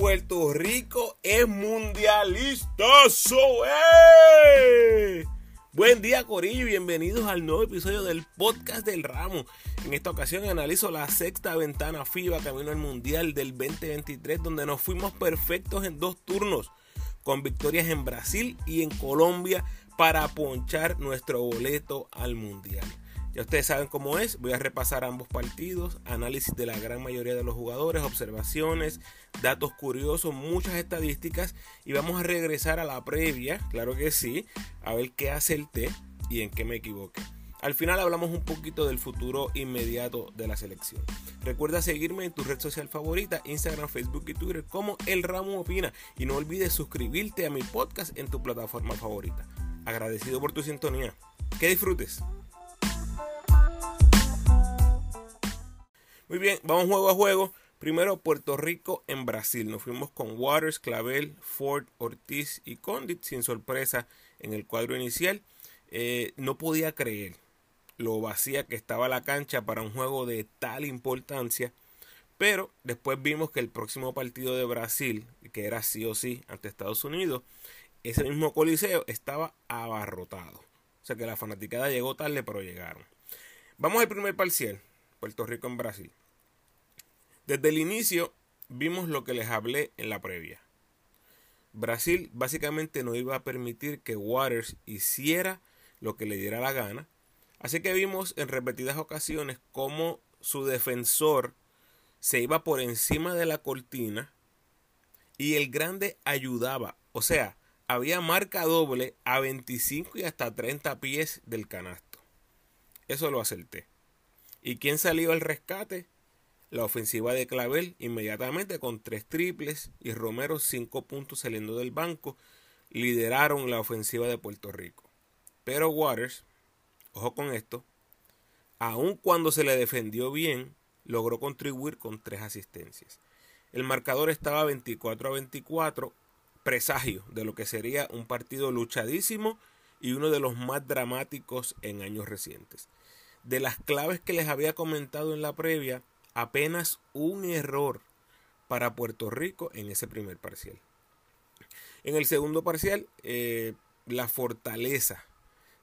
Puerto Rico es mundialistoso. ¡eh! Buen día Corillo bienvenidos al nuevo episodio del podcast del ramo. En esta ocasión analizo la sexta ventana FIBA camino al Mundial del 2023 donde nos fuimos perfectos en dos turnos con victorias en Brasil y en Colombia para ponchar nuestro boleto al Mundial. Ustedes saben cómo es, voy a repasar ambos partidos, análisis de la gran mayoría de los jugadores, observaciones, datos curiosos, muchas estadísticas y vamos a regresar a la previa, claro que sí, a ver qué hace el T y en qué me equivoqué. Al final hablamos un poquito del futuro inmediato de la selección. Recuerda seguirme en tu red social favorita, Instagram, Facebook y Twitter como El Ramo Opina. Y no olvides suscribirte a mi podcast en tu plataforma favorita. Agradecido por tu sintonía. Que disfrutes. Muy bien, vamos juego a juego. Primero Puerto Rico en Brasil. Nos fuimos con Waters, Clavel, Ford, Ortiz y Condit sin sorpresa en el cuadro inicial. Eh, no podía creer lo vacía que estaba la cancha para un juego de tal importancia. Pero después vimos que el próximo partido de Brasil, que era sí o sí ante Estados Unidos, ese mismo coliseo estaba abarrotado. O sea que la fanaticada llegó tarde, pero llegaron. Vamos al primer parcial. Puerto Rico en Brasil. Desde el inicio vimos lo que les hablé en la previa. Brasil básicamente no iba a permitir que Waters hiciera lo que le diera la gana. Así que vimos en repetidas ocasiones cómo su defensor se iba por encima de la cortina y el grande ayudaba. O sea, había marca doble a 25 y hasta 30 pies del canasto. Eso lo acerté. ¿Y quién salió al rescate? La ofensiva de Clavel inmediatamente con tres triples y Romero cinco puntos saliendo del banco lideraron la ofensiva de Puerto Rico. Pero Waters, ojo con esto, aun cuando se le defendió bien, logró contribuir con tres asistencias. El marcador estaba 24 a 24, presagio de lo que sería un partido luchadísimo y uno de los más dramáticos en años recientes de las claves que les había comentado en la previa, apenas un error para Puerto Rico en ese primer parcial. En el segundo parcial, eh, la fortaleza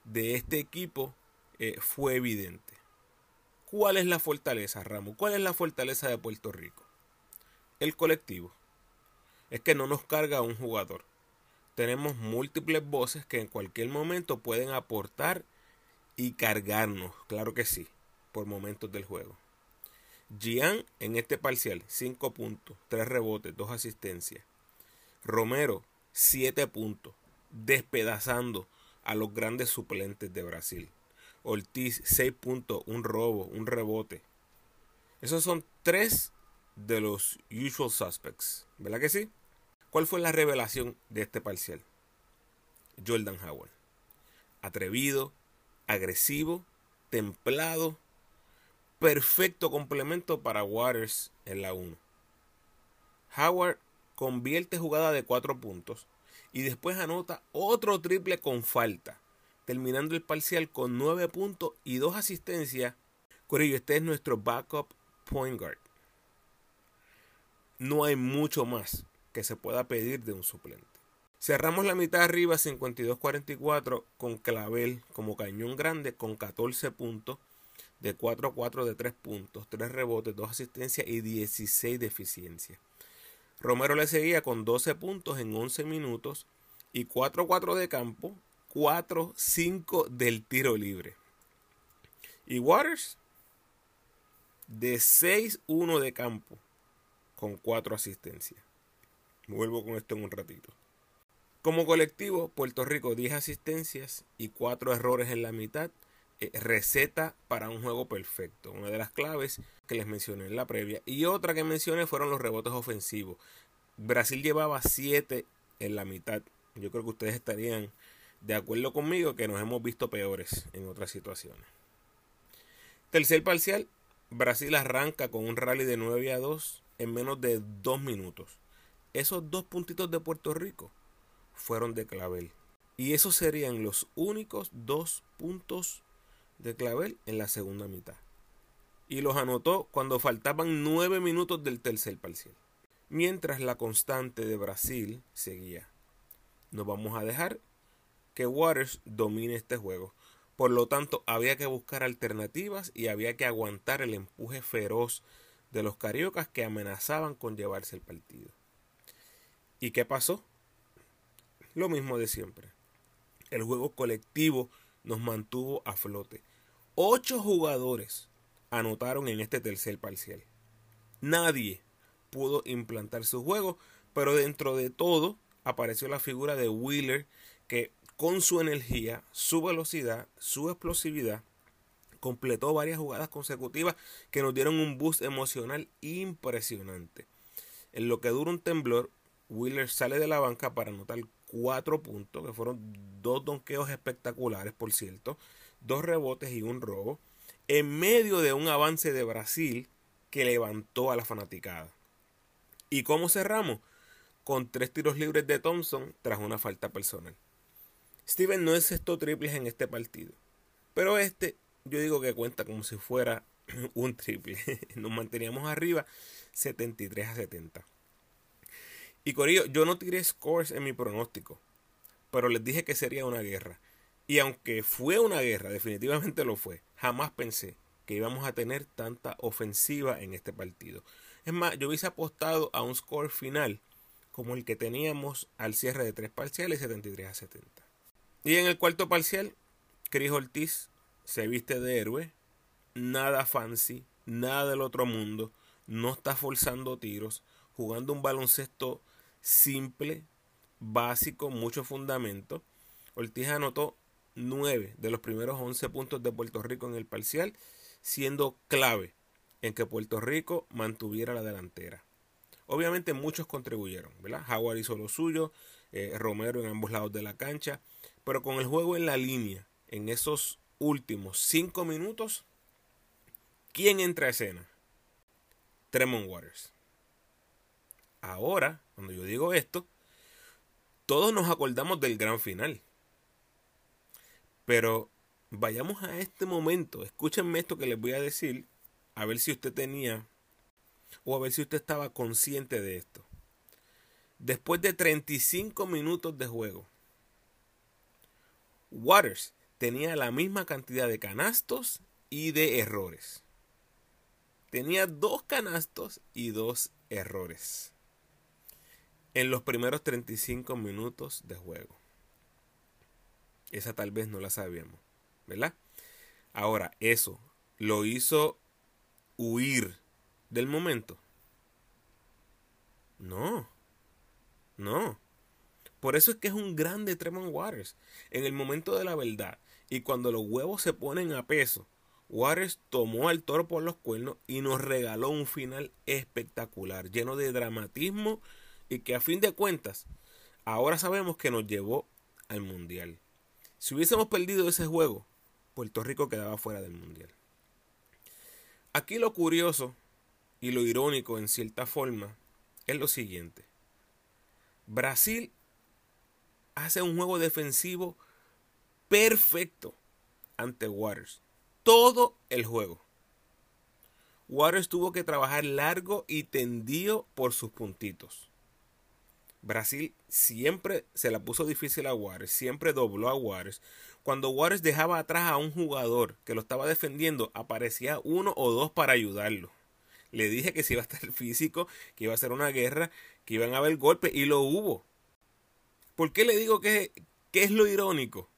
de este equipo eh, fue evidente. ¿Cuál es la fortaleza, Ramos? ¿Cuál es la fortaleza de Puerto Rico? El colectivo. Es que no nos carga un jugador. Tenemos múltiples voces que en cualquier momento pueden aportar y cargarnos, claro que sí, por momentos del juego. Gian en este parcial, 5 puntos, 3 rebotes, 2 asistencias. Romero, 7 puntos, despedazando a los grandes suplentes de Brasil. Ortiz, 6 puntos, un robo, un rebote. Esos son tres de los usual suspects, ¿verdad que sí? ¿Cuál fue la revelación de este parcial? Jordan Howard. Atrevido, agresivo, templado, perfecto complemento para Waters en la 1. Howard convierte jugada de 4 puntos y después anota otro triple con falta, terminando el parcial con 9 puntos y 2 asistencias. Corillo, este es nuestro backup point guard. No hay mucho más que se pueda pedir de un suplente. Cerramos la mitad arriba 52-44 con Clavel como cañón grande con 14 puntos de 4-4 de 3 puntos, 3 rebotes, 2 asistencias y 16 de eficiencia. Romero le seguía con 12 puntos en 11 minutos y 4-4 de campo, 4-5 del tiro libre. Y Waters de 6-1 de campo con 4 asistencias. Vuelvo con esto en un ratito. Como colectivo, Puerto Rico 10 asistencias y 4 errores en la mitad. Eh, receta para un juego perfecto. Una de las claves que les mencioné en la previa. Y otra que mencioné fueron los rebotes ofensivos. Brasil llevaba 7 en la mitad. Yo creo que ustedes estarían de acuerdo conmigo que nos hemos visto peores en otras situaciones. Tercer parcial, Brasil arranca con un rally de 9 a 2 en menos de 2 minutos. Esos dos puntitos de Puerto Rico fueron de Clavel. Y esos serían los únicos dos puntos de Clavel en la segunda mitad. Y los anotó cuando faltaban nueve minutos del tercer parcial. mientras la constante de Brasil seguía. No vamos a dejar que Waters domine este juego. Por lo tanto, había que buscar alternativas y había que aguantar el empuje feroz de los cariocas que amenazaban con llevarse el partido. ¿Y qué pasó? Lo mismo de siempre. El juego colectivo nos mantuvo a flote. Ocho jugadores anotaron en este tercer parcial. Nadie pudo implantar su juego, pero dentro de todo apareció la figura de Wheeler que con su energía, su velocidad, su explosividad, completó varias jugadas consecutivas que nos dieron un boost emocional impresionante. En lo que dura un temblor, Wheeler sale de la banca para anotar cuatro puntos, que fueron dos donqueos espectaculares, por cierto, dos rebotes y un robo, en medio de un avance de Brasil que levantó a la fanaticada. ¿Y cómo cerramos? Con tres tiros libres de Thompson tras una falta personal. Steven no esto triples en este partido, pero este yo digo que cuenta como si fuera un triple. Nos manteníamos arriba 73 a 70. Y Corillo, yo no tiré scores en mi pronóstico, pero les dije que sería una guerra. Y aunque fue una guerra, definitivamente lo fue, jamás pensé que íbamos a tener tanta ofensiva en este partido. Es más, yo hubiese apostado a un score final como el que teníamos al cierre de tres parciales 73 a 70. Y en el cuarto parcial, Chris Ortiz se viste de héroe, nada fancy, nada del otro mundo, no está forzando tiros, jugando un baloncesto simple, básico, mucho fundamento. Ortiz anotó 9 de los primeros 11 puntos de Puerto Rico en el parcial, siendo clave en que Puerto Rico mantuviera la delantera. Obviamente muchos contribuyeron, ¿verdad? Howard hizo lo suyo, eh, Romero en ambos lados de la cancha, pero con el juego en la línea, en esos últimos 5 minutos, ¿quién entra a escena? Tremont Waters. Ahora, cuando yo digo esto, todos nos acordamos del gran final. Pero vayamos a este momento, escúchenme esto que les voy a decir, a ver si usted tenía o a ver si usted estaba consciente de esto. Después de 35 minutos de juego, Waters tenía la misma cantidad de canastos y de errores. Tenía dos canastos y dos errores en los primeros 35 minutos de juego. Esa tal vez no la sabíamos, ¿verdad? Ahora, eso lo hizo huir del momento. No, no. Por eso es que es un grande Tremont Waters. En el momento de la verdad y cuando los huevos se ponen a peso, Waters tomó al toro por los cuernos y nos regaló un final espectacular, lleno de dramatismo y que a fin de cuentas ahora sabemos que nos llevó al Mundial. Si hubiésemos perdido ese juego, Puerto Rico quedaba fuera del Mundial. Aquí lo curioso y lo irónico en cierta forma es lo siguiente. Brasil hace un juego defensivo perfecto ante Waters. Todo el juego. Waters tuvo que trabajar largo y tendido por sus puntitos. Brasil siempre se la puso difícil a Juárez, siempre dobló a Juárez. Cuando Juárez dejaba atrás a un jugador que lo estaba defendiendo, aparecía uno o dos para ayudarlo. Le dije que si iba a estar físico, que iba a ser una guerra, que iban a haber golpes y lo hubo. ¿Por qué le digo que, que es lo irónico?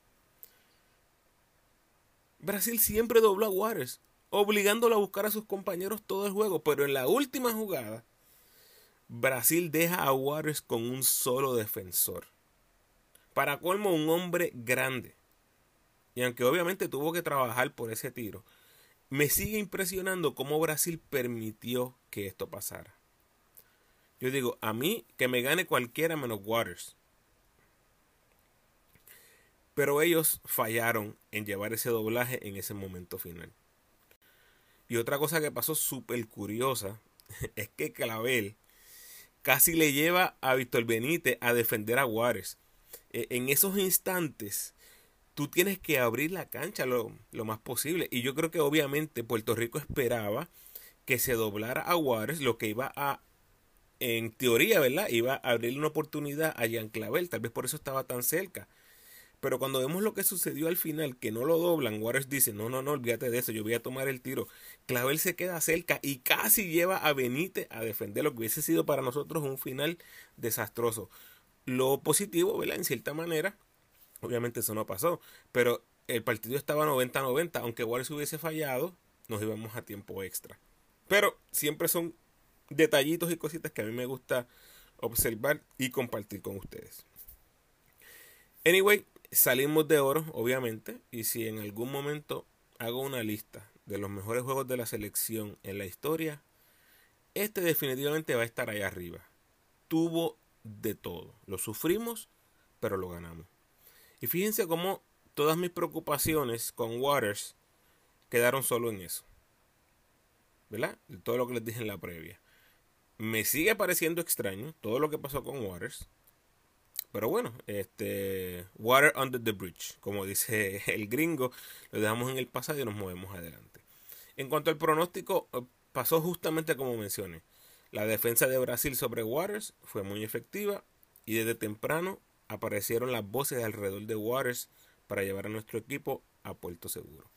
Brasil siempre dobló a Juárez, obligándolo a buscar a sus compañeros todo el juego, pero en la última jugada Brasil deja a Waters con un solo defensor. Para colmo, un hombre grande. Y aunque obviamente tuvo que trabajar por ese tiro, me sigue impresionando cómo Brasil permitió que esto pasara. Yo digo, a mí que me gane cualquiera menos Waters. Pero ellos fallaron en llevar ese doblaje en ese momento final. Y otra cosa que pasó súper curiosa es que Clavel casi le lleva a Víctor Benítez a defender a Juárez. E, en esos instantes, tú tienes que abrir la cancha lo, lo, más posible. Y yo creo que obviamente Puerto Rico esperaba que se doblara a Juárez, lo que iba a en teoría, ¿verdad? Iba a abrirle una oportunidad a Jean Clavel, tal vez por eso estaba tan cerca. Pero cuando vemos lo que sucedió al final, que no lo doblan, Waters dice, no, no, no, olvídate de eso, yo voy a tomar el tiro. Clavel se queda cerca y casi lleva a Benítez a defender lo que hubiese sido para nosotros un final desastroso. Lo positivo, ¿verdad? En cierta manera, obviamente eso no pasó, pero el partido estaba 90-90, aunque Waters hubiese fallado, nos íbamos a tiempo extra. Pero siempre son detallitos y cositas que a mí me gusta observar y compartir con ustedes. Anyway, salimos de oro, obviamente, y si en algún momento hago una lista de los mejores juegos de la selección en la historia, este definitivamente va a estar ahí arriba. Tuvo de todo. Lo sufrimos, pero lo ganamos. Y fíjense cómo todas mis preocupaciones con Waters quedaron solo en eso. ¿Verdad? Todo lo que les dije en la previa. Me sigue pareciendo extraño todo lo que pasó con Waters. Pero bueno, este water under the bridge, como dice el gringo, lo dejamos en el pasado y nos movemos adelante. En cuanto al pronóstico, eh, pasó justamente como mencioné. La defensa de Brasil sobre Waters fue muy efectiva y desde temprano aparecieron las voces alrededor de Waters para llevar a nuestro equipo a puerto seguro.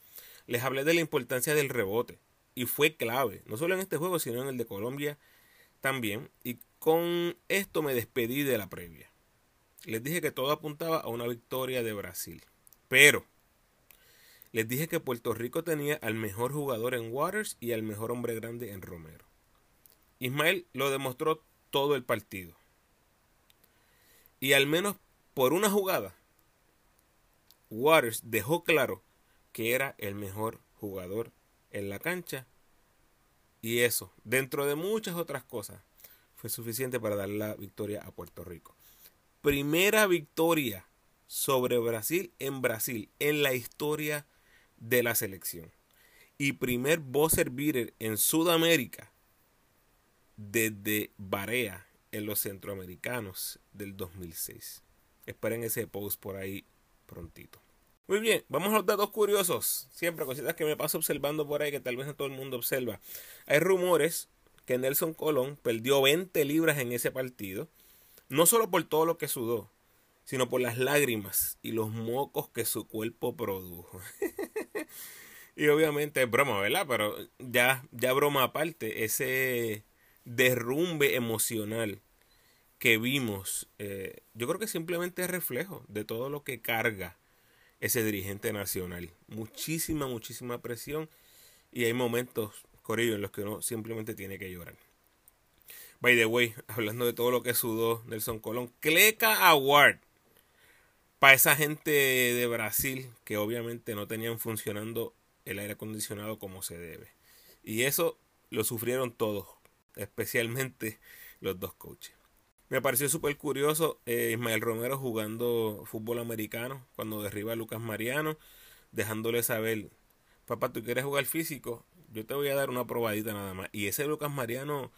Les hablé de la importancia del rebote y fue clave, no solo en este juego, sino en el de Colombia también. Y con esto me despedí de la previa les dije que todo apuntaba a una victoria de Brasil. Pero les dije que Puerto Rico tenía al mejor jugador en Waters y al mejor hombre grande en Romero. Ismael lo demostró todo el partido. Y al menos por una jugada, Waters dejó claro que era el mejor jugador en la cancha. Y eso, dentro de muchas otras cosas, fue suficiente para dar la victoria a Puerto Rico primera victoria sobre Brasil en Brasil en la historia de la selección. Y primer buzzer beater en Sudamérica desde Barea en los centroamericanos del 2006. Esperen ese post por ahí prontito. Muy bien, vamos a los datos curiosos. Siempre cositas que me paso observando por ahí que tal vez no todo el mundo observa. Hay rumores que Nelson Colón perdió 20 libras en ese partido no solo por todo lo que sudó, sino por las lágrimas y los mocos que su cuerpo produjo. y obviamente es broma, ¿verdad? Pero ya, ya broma aparte, ese derrumbe emocional que vimos, eh, yo creo que simplemente es reflejo de todo lo que carga ese dirigente nacional. Muchísima, muchísima presión y hay momentos, Corillo, en los que uno simplemente tiene que llorar. By the way, hablando de todo lo que sudó Nelson Colón, Cleca Award para esa gente de Brasil que obviamente no tenían funcionando el aire acondicionado como se debe. Y eso lo sufrieron todos, especialmente los dos coaches. Me pareció súper curioso eh, Ismael Romero jugando fútbol americano cuando derriba a Lucas Mariano, dejándole saber, papá, tú quieres jugar físico, yo te voy a dar una probadita nada más. Y ese Lucas Mariano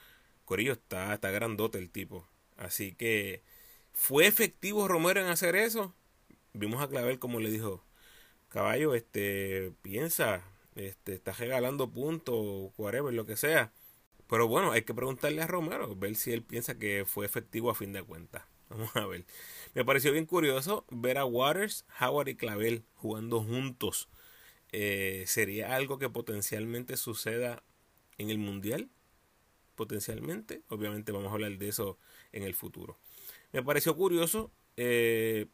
Corillo está, está grandote el tipo. Así que, ¿fue efectivo Romero en hacer eso? Vimos a Clavel como le dijo, caballo, este, piensa, este, está regalando puntos, whatever, lo que sea. Pero bueno, hay que preguntarle a Romero, ver si él piensa que fue efectivo a fin de cuentas. Vamos a ver. Me pareció bien curioso ver a Waters, Howard y Clavel jugando juntos. Eh, ¿Sería algo que potencialmente suceda en el Mundial? Potencialmente. Obviamente vamos a hablar de eso en el futuro. Me pareció curioso eh,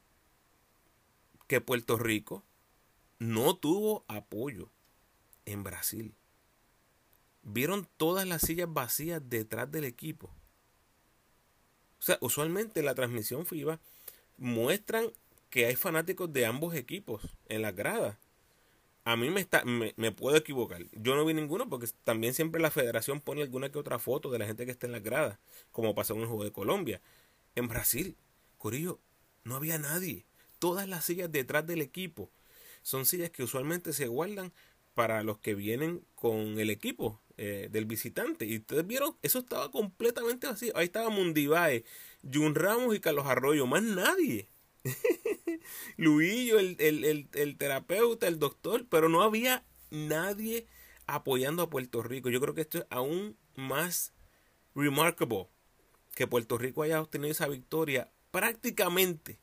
que Puerto Rico no tuvo apoyo en Brasil. Vieron todas las sillas vacías detrás del equipo. O sea, usualmente en la transmisión FIBA muestran que hay fanáticos de ambos equipos en las gradas a mí me, está, me, puedo equivocar. Yo no vi ninguno porque también siempre la federación pone alguna que otra foto de la gente que está en las gradas, como pasó en el juego de Colombia. En Brasil, Corillo, no había nadie. Todas las sillas detrás del equipo son sillas que usualmente se guardan para los que vienen con el equipo eh, del visitante. Y ustedes vieron, eso estaba completamente vacío. Ahí estaba Mundivae, Jun Ramos y Carlos Arroyo, más nadie. Luillo, el, el, terapeuta, el doctor, pero no había nadie apoyando a Puerto Rico. Yo creo que esto es aún más remarkable que Puerto Rico haya obtenido esa victoria prácticamente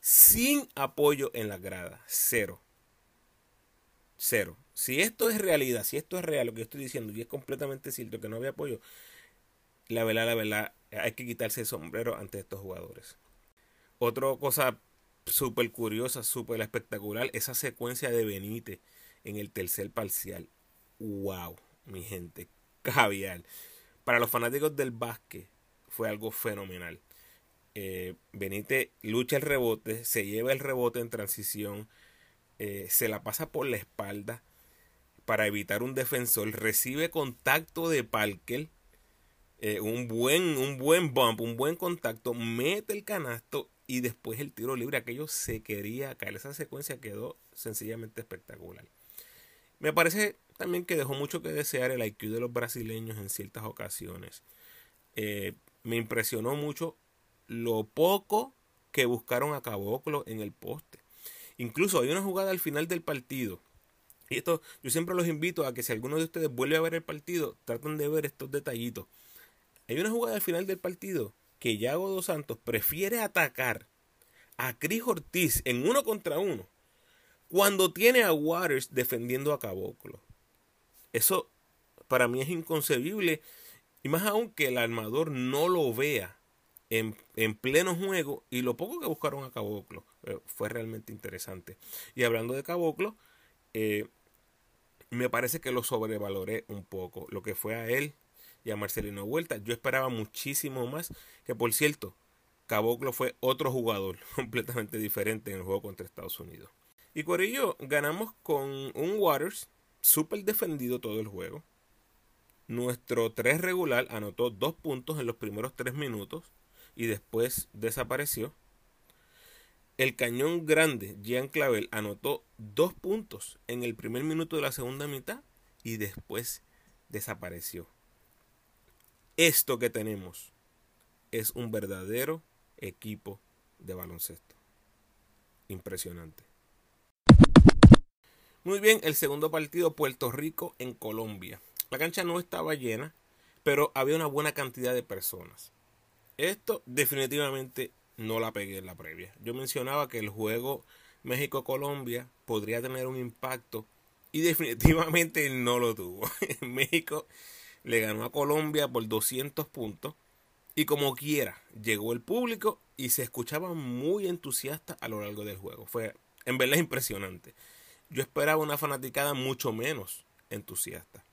sin apoyo en la grada. Cero. Cero. Si esto es realidad, si esto es real, lo que estoy diciendo, y es completamente cierto que no había apoyo, la verdad, la verdad, hay que quitarse el sombrero ante estos jugadores. Otra cosa súper curiosa, súper espectacular, esa secuencia de Benítez en el tercer parcial. ¡Wow! Mi gente, caviar. Para los fanáticos del básquet fue algo fenomenal. Eh, Benítez lucha el rebote, se lleva el rebote en transición, eh, se la pasa por la espalda para evitar un defensor, recibe contacto de Parker, eh, un, buen, un buen bump, un buen contacto, mete el canasto y después el tiro libre. Aquello se quería caer. Esa secuencia quedó sencillamente espectacular. Me parece también que dejó mucho que desear el IQ de los brasileños en ciertas ocasiones. me impresionó mucho lo poco que buscaron a Caboclo en el poste. Incluso hay una jugada al final del partido. Y esto yo siempre los invito a que si alguno de ustedes vuelve a ver el partido, traten de ver estos detallitos. Hay una jugada al final del partido que Yago dos Santos prefiere atacar a Cris Ortiz en uno contra uno cuando tiene a Waters defendiendo a Caboclo. Eso para mí es inconcebible y más aún que el armador no lo vea en, pleno juego y lo poco que buscaron a Caboclo eh, fue realmente interesante. Y hablando de Caboclo, eh, me parece que lo sobrevaloré un poco. Lo que fue a él y a Marcelino Vuelta. Yo esperaba muchísimo más. Que por cierto, Caboclo fue otro jugador completamente diferente en el juego contra Estados Unidos. Y por ello ganamos con un Waters súper defendido todo el juego. Nuestro 3 regular anotó dos puntos en los primeros 3 minutos y después desapareció. El cañón grande, Jean Clavel, anotó dos puntos en el primer minuto de la segunda mitad y después desapareció. Esto que tenemos es un verdadero equipo de baloncesto. Impresionante. Muy bien, el segundo partido Puerto Rico en Colombia. La cancha no estaba llena, pero había una buena cantidad de personas. Esto definitivamente no la pegué en la previa. Yo mencionaba que el juego México-Colombia podría tener un impacto y definitivamente no lo tuvo. México le ganó a Colombia por 200 puntos y como quiera llegó el público y se escuchaba muy entusiasta a lo largo del juego. Fue en verdad impresionante. Yo esperaba una fanaticada mucho menos entusiasta.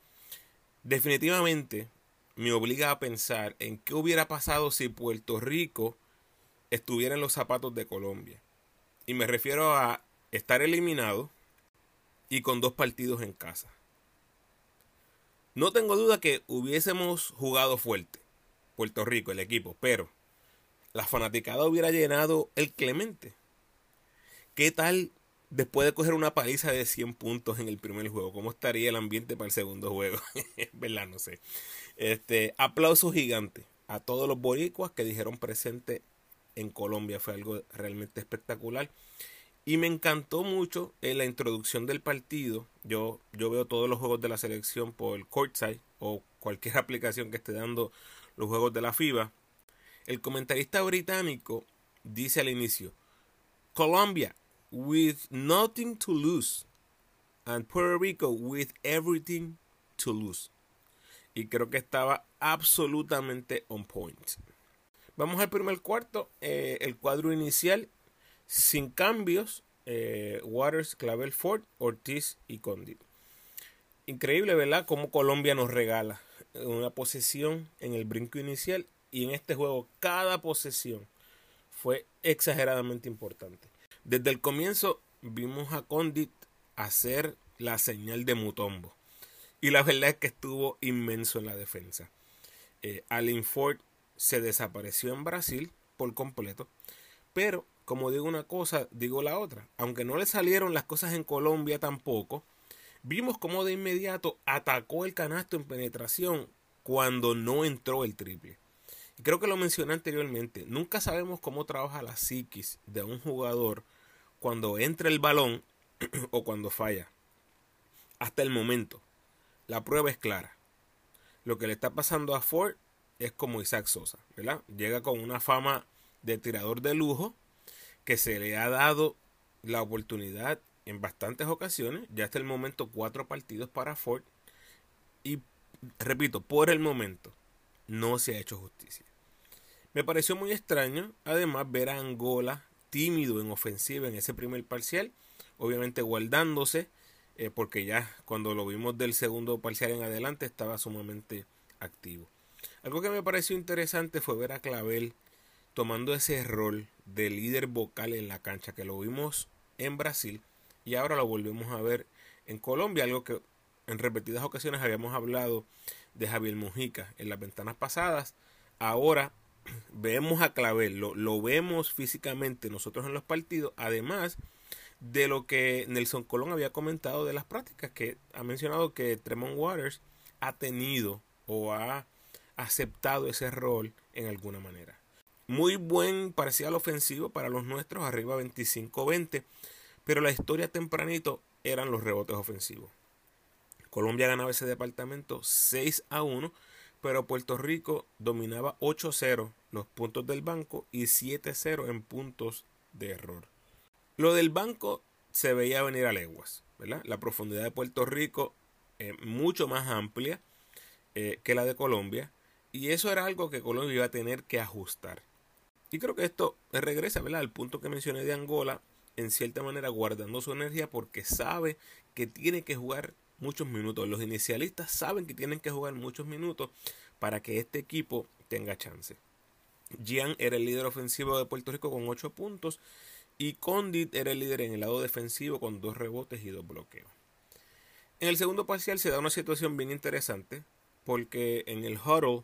Definitivamente me obliga a pensar en qué hubiera pasado si Puerto Rico estuviera en los zapatos de Colombia. Y me refiero a estar eliminado y con dos partidos en casa. No tengo duda que hubiésemos jugado fuerte, Puerto Rico, el equipo, pero la fanaticada hubiera llenado el Clemente. ¿Qué tal después de coger una paliza de 100 puntos en el primer juego? ¿Cómo estaría el ambiente para el segundo juego? ¿Verdad? No sé. Este, aplauso gigante a todos los boricuas que dijeron presente en Colombia. Fue algo realmente espectacular. Y me encantó mucho en la introducción del partido. Yo, yo veo todos los juegos de la selección por el Courtside o cualquier aplicación que esté dando los juegos de la FIBA. El comentarista británico dice al inicio, Colombia with nothing to lose and Puerto Rico with everything to lose y creo que estaba absolutamente on point. Vamos al primer cuarto, eh, el cuadro inicial sin cambios, eh, Waters, Clavel, Ford, Ortiz y Condit. Increíble, ¿verdad? Cómo Colombia nos regala una posesión en el brinco inicial y en este juego cada posesión fue exageradamente importante. Desde el comienzo vimos a Condit hacer la señal de Mutombo. Y la verdad es que estuvo inmenso en la defensa. Eh, Alin Ford se desapareció en Brasil por completo. Pero, como digo una cosa, digo la otra. Aunque no le salieron las cosas en Colombia tampoco, vimos como de inmediato atacó el canasto en penetración cuando no entró el triple. Y creo que lo mencioné anteriormente. Nunca sabemos cómo trabaja la psiquis de un jugador cuando entra el balón o cuando falla. Hasta el momento. La prueba es clara. Lo que le está pasando a Ford es como Isaac Sosa, ¿verdad? Llega con una fama de tirador de lujo que se le ha dado la oportunidad en bastantes ocasiones, ya hasta el momento cuatro partidos para Ford y repito, por el momento no se ha hecho justicia. Me pareció muy extraño, además, ver a Angola tímido en ofensiva en ese primer parcial, obviamente guardándose, eh, porque ya cuando lo vimos del segundo parcial en adelante estaba sumamente activo. Algo que me pareció interesante fue ver a Clavel tomando ese rol de líder vocal en la cancha, que lo vimos en Brasil y ahora lo volvemos a ver en Colombia, algo que en repetidas ocasiones habíamos hablado de Javier Mujica en las ventanas pasadas. Ahora vemos a Clavel, lo, lo, vemos físicamente nosotros en los partidos, además de lo que Nelson Colón había comentado de las prácticas, que ha mencionado que Tremont Waters ha tenido o ha aceptado ese rol en alguna manera. Muy buen parcial ofensivo para los nuestros, arriba 25-20, pero la historia tempranito eran los rebotes ofensivos. Colombia ganaba ese departamento 6 a 1, pero Puerto Rico dominaba 8-0 los puntos del banco y 7-0 en puntos de error. Lo del banco se veía venir a leguas, ¿verdad? La profundidad de Puerto Rico es mucho más amplia eh, que la de Colombia y eso era algo que Colombia iba a tener que ajustar. Y creo que esto regresa ¿verdad? al punto que mencioné de Angola, en cierta manera guardando su energía porque sabe que tiene que jugar muchos minutos. Los inicialistas saben que tienen que jugar muchos minutos para que este equipo tenga chance. Gian era el líder ofensivo de Puerto Rico con 8 puntos y Condit era el líder en el lado defensivo con 2 rebotes y 2 bloqueos. En el segundo parcial se da una situación bien interesante porque en el huddle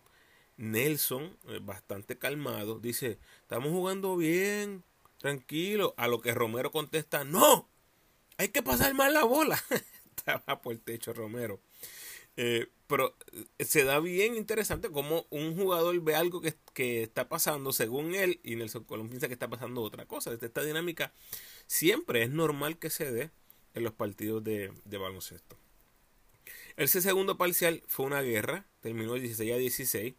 Nelson, eh, bastante calmado, dice, estamos jugando bien, tranquilo, a lo que Romero contesta, no, hay que pasar más la bola. estaba por el techo Romero. Eh, pero eh, se da bien interesante como un jugador ve algo que, está pasando según él y Nelson Colón piensa que está pasando otra cosa. Esta dinámica siempre es normal que se dé en los partidos de, de baloncesto. El segundo parcial fue una guerra, terminó 16 a 16,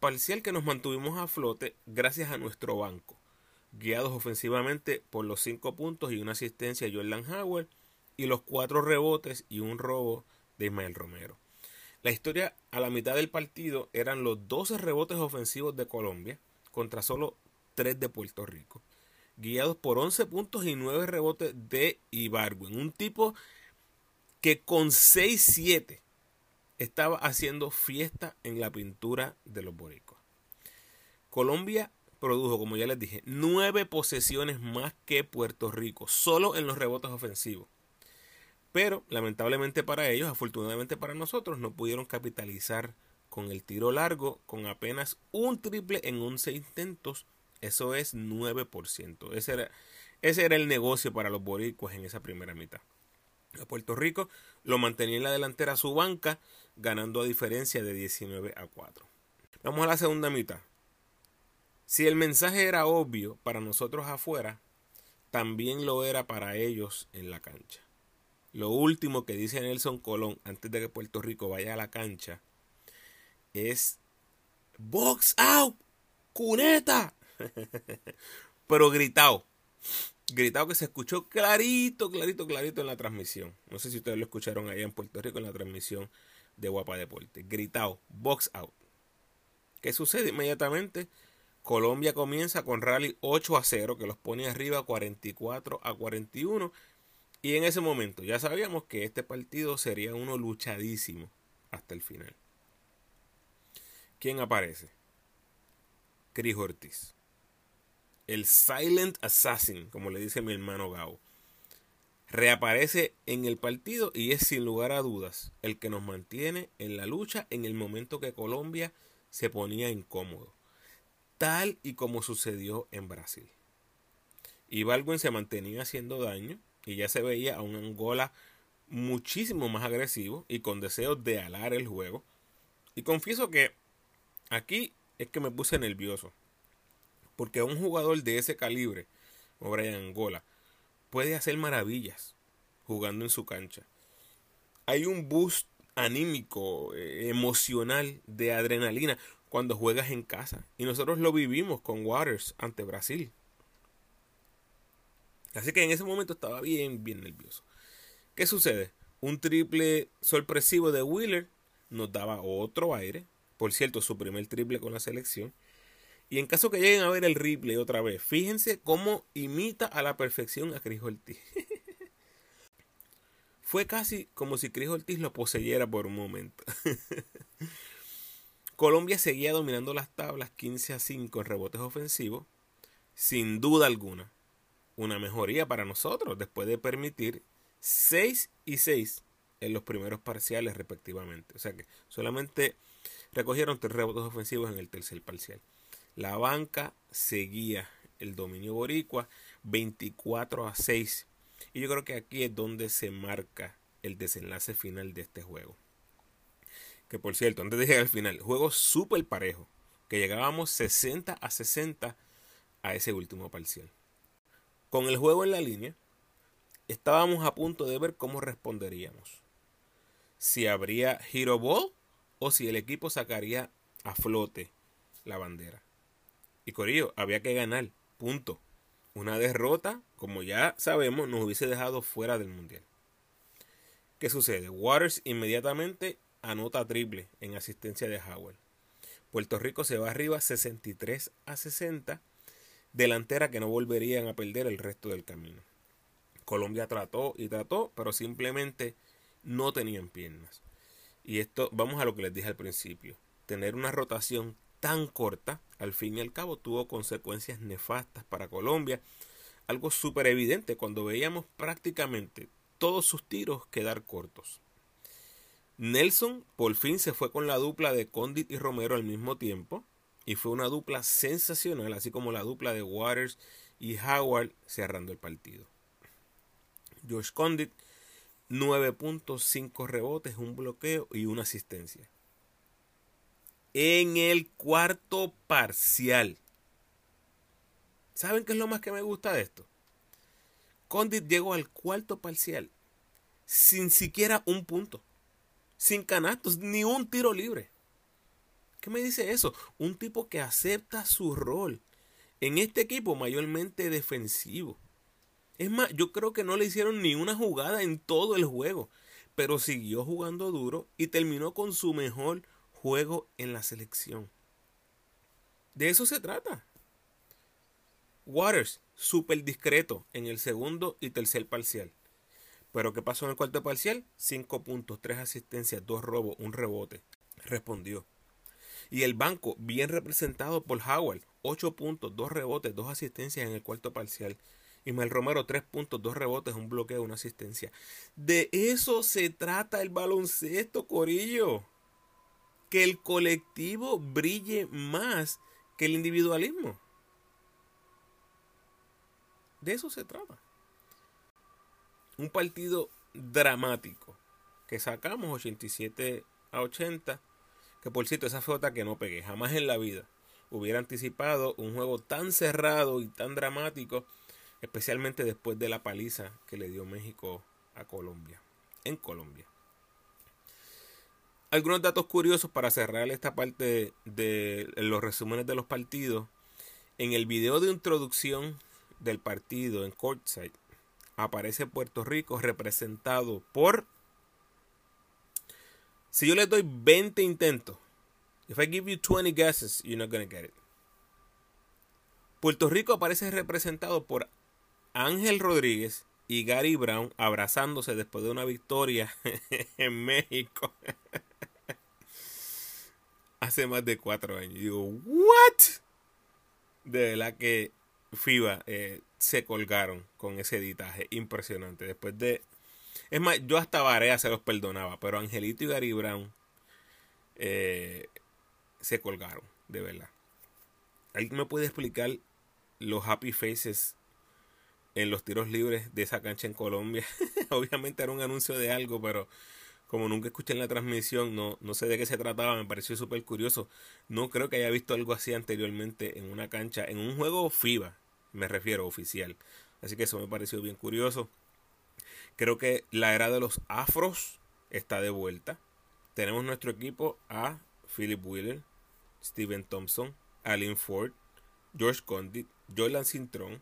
parcial que nos mantuvimos a flote gracias a nuestro banco, guiados ofensivamente por los 5 puntos y una asistencia de Jordan Howard y los cuatro rebotes y un robo de Ismael Romero. La historia a la mitad del partido eran los 12 rebotes ofensivos de Colombia contra solo 3 de Puerto Rico, guiados por 11 puntos y 9 rebotes de Ibargüen, un tipo que con 6-7 estaba haciendo fiesta en la pintura de los boricos. Colombia produjo, como ya les dije, 9 posesiones más que Puerto Rico, solo en los rebotes ofensivos. Pero lamentablemente para ellos, afortunadamente para nosotros, no pudieron capitalizar con el tiro largo con apenas un triple en 11 intentos. Eso es 9%. Ese era, ese era el negocio para los boricuas en esa primera mitad. Puerto Rico lo mantenía en la delantera su banca, ganando a diferencia de 19 a 4. Vamos a la segunda mitad. Si el mensaje era obvio para nosotros afuera, también lo era para ellos en la cancha. Lo último que dice Nelson Colón antes de que Puerto Rico vaya a la cancha es Box out, cuneta. Pero gritado. Gritado que se escuchó clarito, clarito, clarito en la transmisión. No sé si ustedes lo escucharon allá en Puerto Rico en la transmisión de Guapa Deporte. Gritado, box out. ¿Qué sucede inmediatamente? Colombia comienza con rally 8 a 0, que los pone arriba 44 a 41 y en ese momento ya sabíamos que este partido sería uno luchadísimo hasta el final. ¿Quién aparece? Chris Ortiz. El Silent Assassin, como le dice mi hermano Gao. Reaparece en el partido y es sin lugar a dudas el que nos mantiene en la lucha en el momento que Colombia se ponía incómodo. Tal y como sucedió en Brasil. Y Baldwin se mantenía haciendo daño y ya se veía a un Angola muchísimo más agresivo y con deseos de alar el juego. Y confieso que aquí es que me puse nervioso. Porque un jugador de ese calibre, como Brian Angola, puede hacer maravillas jugando en su cancha. Hay un boost anímico, eh, emocional, de adrenalina cuando juegas en casa. Y nosotros lo vivimos con Waters ante Brasil. Así que en ese momento estaba bien, bien nervioso. ¿Qué sucede? Un triple sorpresivo de Wheeler nos daba otro aire. Por cierto, su primer triple con la selección. Y en caso que lleguen a ver el replay otra vez, fíjense cómo imita a la perfección a Chris Ortiz. Fue casi como si Chris Ortiz lo poseyera por un momento. Colombia seguía dominando las tablas 15 a 5 en rebotes ofensivos, sin duda alguna. Una mejoría para nosotros después de permitir 6 y 6 en los primeros parciales respectivamente. O sea que solamente recogieron tres rebotes ofensivos en el tercer parcial. La banca seguía el dominio boricua 24 a 6. Y yo creo que aquí es donde se marca el desenlace final de este juego. Que por cierto, antes de llegar al final, juego súper parejo. Que llegábamos 60 a 60 a ese último parcial. Con el juego en la línea, estábamos a punto de ver cómo responderíamos. Si habría Hero Ball o si el equipo sacaría a flote la bandera. Y Corillo, había que ganar. Punto. Una derrota, como ya sabemos, nos hubiese dejado fuera del mundial. ¿Qué sucede? Waters inmediatamente anota triple en asistencia de Howell. Puerto Rico se va arriba 63 a 60, delantera que no volverían a perder el resto del camino. Colombia trató y trató, pero simplemente no tenían piernas. Y esto, vamos a lo que les dije al principio, tener una rotación tan corta, al fin y al cabo tuvo consecuencias nefastas para Colombia. Algo súper evidente cuando veíamos prácticamente todos sus tiros quedar cortos. Nelson por fin se fue con la dupla de Condit y Romero al mismo tiempo y fue una dupla sensacional, así como la dupla de Waters y Howard cerrando el partido. George Condit 9.5 rebotes, un bloqueo y una asistencia en el cuarto parcial. ¿Saben qué es lo más que me gusta de esto? Condit llegó al cuarto parcial sin siquiera un punto, sin canastos, ni un tiro libre. ¿Qué me dice eso? Un tipo que acepta su rol en este equipo mayormente defensivo. Es más, yo creo que no le hicieron ni una jugada en todo el juego, pero siguió jugando duro y terminó con su mejor juego en la selección. De eso se trata. Waters, súper discreto en el segundo y tercer parcial. Pero ¿qué pasó en el cuarto parcial? Cinco puntos, tres asistencias, dos robos, un rebote. Respondió. Y el banco, bien representado por Howard, ocho puntos, dos rebotes, dos asistencias en el cuarto parcial. Y Mel Romero, tres puntos, dos rebotes, un bloqueo, una asistencia. De eso se trata el baloncesto, Corillo que el colectivo brille más que el individualismo. De eso se trata. Un partido dramático que sacamos 87 a 80. Que por cierto, esa fue que no pegué. Jamás en la vida hubiera anticipado un juego tan cerrado y tan dramático, especialmente después de la paliza que le dio México a Colombia. En Colombia algunos datos curiosos para cerrar esta parte de los resúmenes de los partidos. En el video de introducción del partido en Courtside aparece Puerto Rico representado por... Si yo les doy 20 intentos, if I give you 20 guesses, you're not gonna get it. Puerto Rico aparece representado por Ángel Rodríguez y Gary Brown abrazándose después de una victoria en México. Hace más de cuatro años. Y digo, ¿what? De verdad que FIBA eh, se colgaron con ese editaje impresionante. Después de. Es más, yo hasta Varea se los perdonaba, pero Angelito y Gary Brown eh, se colgaron, de verdad. ¿Alguien me puede explicar los happy faces en los tiros libres de esa cancha en Colombia? Obviamente era un anuncio de algo, pero como nunca escuché en la transmisión, no, no sé de qué se trataba, me pareció súper curioso. No creo que haya visto algo así anteriormente en una cancha, en un juego FIBA, me refiero, oficial. Así que eso me pareció bien curioso. Creo que la era de los afros está de vuelta. tenemos nuestro equipo a Philip Wheeler, Steven Thompson, Alin Ford, George Condit, Jordan Cintrón,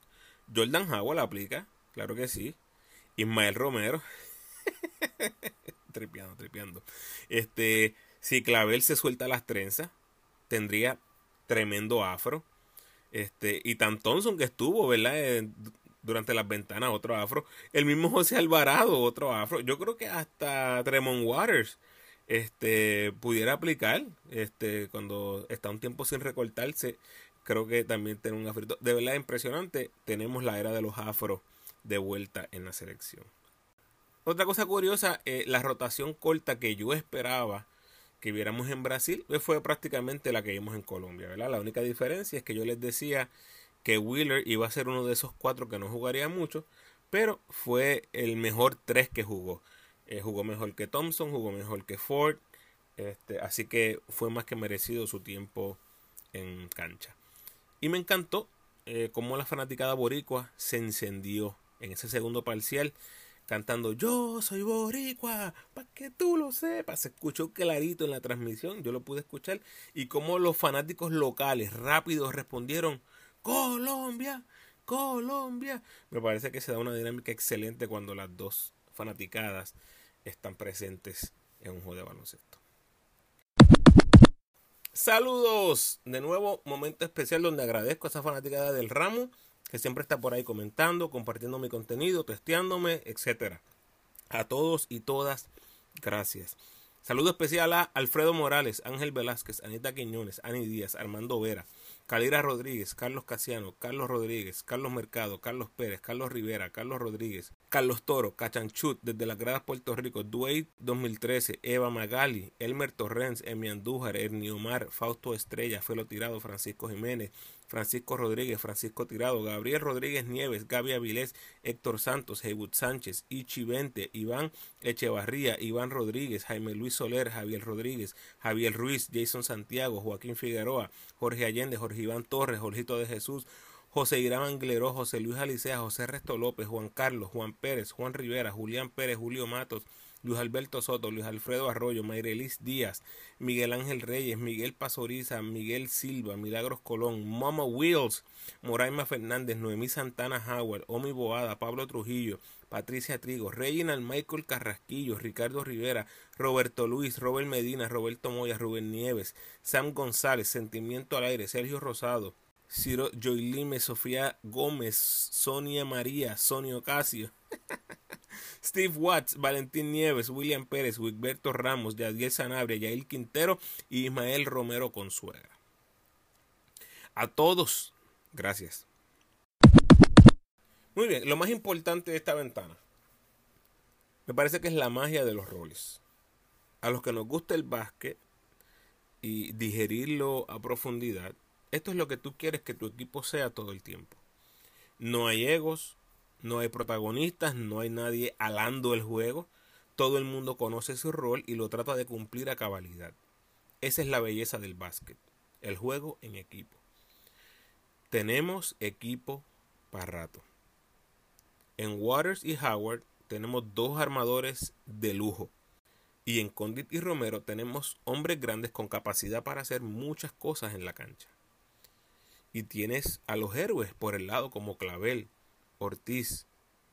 Jordan Howell aplica, claro que sí, Ismael Romero, tripeando, tripeando. Este, si Clavel se suelta las trenzas, tendría tremendo afro. Este, y tan Thompson que estuvo, ¿verdad? Eh, durante las ventanas, otro afro. El mismo José Alvarado, otro afro. Yo creo que hasta Tremont Waters este, pudiera aplicar este, cuando está un tiempo sin recortarse. Creo que también tiene un afro. De verdad impresionante. Tenemos la era de los afros de vuelta en la selección. Otra cosa curiosa, eh, la rotación corta que yo esperaba que viéramos en Brasil pues, fue prácticamente la que vimos en Colombia, ¿verdad? La única diferencia es que yo les decía que Wheeler iba a ser uno de esos cuatro que no jugaría mucho, pero fue el mejor tres que jugó. Eh, jugó mejor que Thompson, jugó mejor que Ford, este, así que fue más que merecido su tiempo en cancha. Y me encantó eh, cómo la fanaticada boricua se encendió en ese segundo parcial cantando Yo soy boricua, para que tú lo sepas. Se escuchó clarito en la transmisión, yo lo pude escuchar. Y como los fanáticos locales rápidos respondieron Colombia, Colombia. Me parece que se da una dinámica excelente cuando las dos fanaticadas están presentes en un juego de baloncesto. Saludos, de nuevo momento especial donde agradezco a esa fanaticada del ramo que siempre está por ahí comentando, compartiendo mi contenido, testeándome, etcétera. A todos y todas, gracias. Saludo especial a Alfredo Morales, Ángel Velázquez, Anita Quiñones, Ani Díaz, Armando Vera, Calira Rodríguez, Carlos Casiano, Carlos Rodríguez, Carlos Mercado, Carlos Pérez, Carlos Rivera, Carlos Rodríguez, Carlos Toro, Cachanchut, desde las gradas Puerto Rico, Dwayne 2013, Eva Magali, Elmer Torrens, Emi Andújar, Ernie Omar, Fausto Estrella, Felo Tirado, Francisco Jiménez, Francisco Rodríguez, Francisco Tirado, Gabriel Rodríguez Nieves, Gaby Avilés, Héctor Santos, Heywood Sánchez, Ichi Vente, Iván Echevarría, Iván Rodríguez, Jaime Luis Soler, Javier Rodríguez, Javier Ruiz, Jason Santiago, Joaquín Figueroa, Jorge Allende, Jorge Iván Torres, Jorgito de Jesús, José Irán Angleró, José Luis Alicea, José Resto López, Juan Carlos, Juan Pérez, Juan Rivera, Julián Pérez, Julio Matos, Luis Alberto Soto, Luis Alfredo Arroyo, Mayrelis Díaz, Miguel Ángel Reyes, Miguel Pasoriza, Miguel Silva, Milagros Colón, Mama Wheels, Moraima Fernández, Noemí Santana Howard, Omi Boada, Pablo Trujillo, Patricia Trigo, Reginald Michael Carrasquillo, Ricardo Rivera, Roberto Luis, Robert Medina, Roberto Moya, Rubén Nieves, Sam González, Sentimiento al Aire, Sergio Rosado, Ciro Joylime, Sofía Gómez, Sonia María, Sonia Ocasio. Steve Watts, Valentín Nieves, William Pérez, Wigberto Ramos, Yadiel Sanabria, Yael Quintero y Ismael Romero Consuegra. A todos, gracias. Muy bien, lo más importante de esta ventana me parece que es la magia de los roles. A los que nos gusta el básquet y digerirlo a profundidad, esto es lo que tú quieres que tu equipo sea todo el tiempo. No hay egos, no hay protagonistas, no hay nadie alando el juego. Todo el mundo conoce su rol y lo trata de cumplir a cabalidad. Esa es la belleza del básquet, el juego en equipo. Tenemos equipo para rato. En Waters y Howard tenemos dos armadores de lujo. Y en Condit y Romero tenemos hombres grandes con capacidad para hacer muchas cosas en la cancha. Y tienes a los héroes por el lado como Clavel, Ortiz,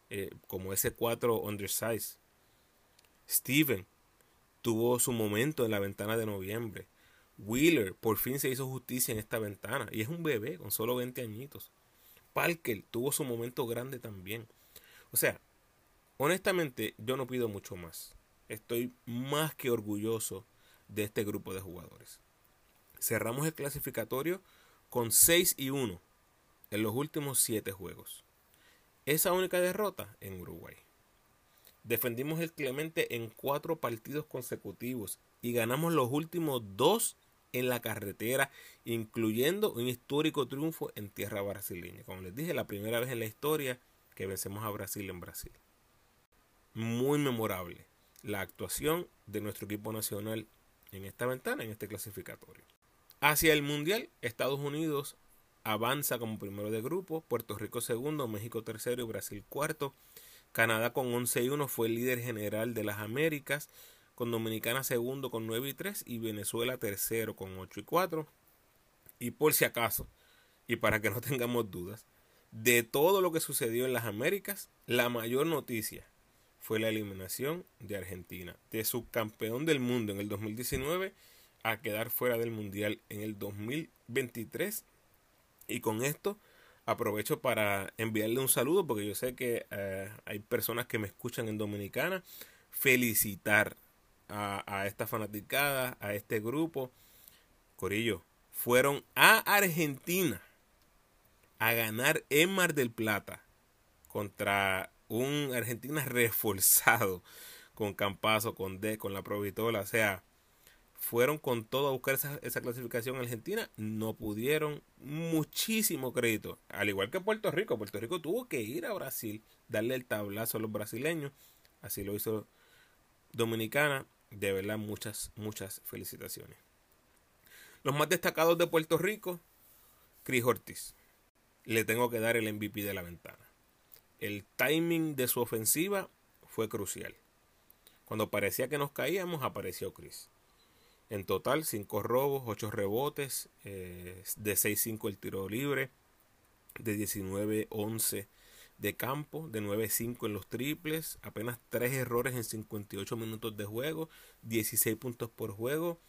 eh, como ese 4 undersize. Steven tuvo su momento en la ventana de noviembre. Wheeler por fin se hizo justicia en esta ventana y es un bebé con solo 20 añitos. Parker tuvo su momento grande también. O sea, honestamente yo no pido mucho más. Estoy más que orgulloso de este grupo de jugadores. Cerramos el clasificatorio con 6 y 1 en los últimos 7 juegos. Esa única derrota en Uruguay. Defendimos el Clemente en cuatro partidos consecutivos y ganamos los últimos dos en la carretera, incluyendo un histórico triunfo en tierra brasileña. Como les dije, la primera vez en la historia que vencemos a Brasil en Brasil. Muy memorable la actuación de nuestro equipo nacional en esta ventana, en este clasificatorio. Hacia el Mundial, Estados Unidos avanza como primero de grupo, Puerto Rico segundo, México tercero y Brasil cuarto. Canadá con 11 y 1 fue el líder general de las Américas, con Dominicana segundo con 9 y 3 y Venezuela tercero con 8 y 4. Y por si acaso, y para que no tengamos dudas, de todo lo que sucedió en las Américas, la mayor noticia fue la eliminación de Argentina, de subcampeón del mundo en el 2019 a quedar fuera del Mundial en el 2023. Y con esto aprovecho para enviarle un saludo porque yo sé que eh, hay personas que me escuchan en Dominicana. Felicitar a, a esta fanaticada, a este grupo. Corillo, fueron a Argentina a ganar en Mar del Plata contra un Argentina reforzado con Campazo, con D, con la Provitola. O sea, fueron con todo a buscar esa, clasificación Argentina, no pudieron muchísimo crédito, al igual que Puerto Rico. Puerto Rico tuvo que ir a Brasil, darle el tablazo a los brasileños, así lo hizo Dominicana. De verdad, muchas, muchas felicitaciones. Los más destacados de Puerto Rico, Chris Ortiz. Le tengo que dar el MVP de la ventana. El timing de su ofensiva fue crucial. Cuando parecía que nos caíamos, apareció Chris. En total, 5 robos, 8 rebotes, eh, de 6-5 el tiro libre, de 19-11 de campo, de 9-5 en los triples, apenas 3 errores en 58 minutos de juego, 16 puntos por juego,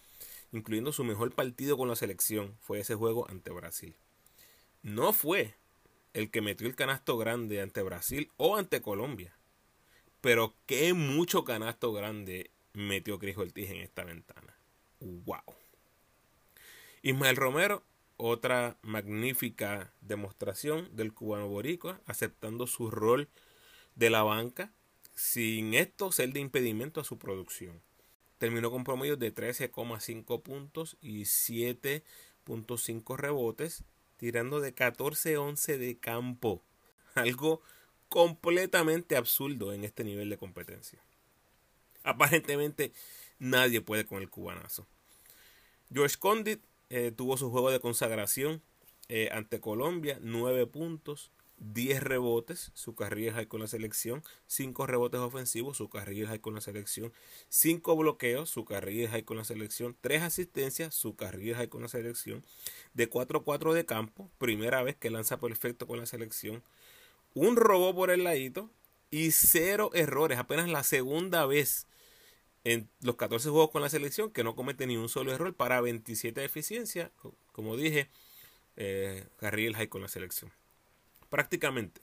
incluyendo su mejor partido con la selección, fue ese juego ante Brasil. No fue el que metió el canasto grande ante Brasil o ante Colombia, pero qué mucho canasto grande metió Cris Ortiz en esta ventana. ¡Wow! Ismael Romero, otra magnífica demostración del cubano boricua, aceptando su rol de la banca, sin esto ser de impedimento a su producción. Terminó con promedios de 13,5 puntos y 7.5 rebotes, tirando de 14-11 de campo. Algo completamente absurdo en este nivel de competencia. Aparentemente nadie puede con el cubanazo. George Condit eh, tuvo su juego de consagración eh, ante Colombia, 9 puntos, 10 rebotes, su carrera high con la selección, 5 rebotes ofensivos, su carrera high con la selección, 5 bloqueos, su carrera high con la selección, 3 asistencias, su carrera high con la selección, de 4-4 de campo, primera vez que lanza perfecto con la selección, un robo por el ladito y 0 errores, apenas la segunda vez en los 14 juegos con la selección que no comete ni un solo error para 27 de eficiencia, como dije, eh, High con la selección. Prácticamente,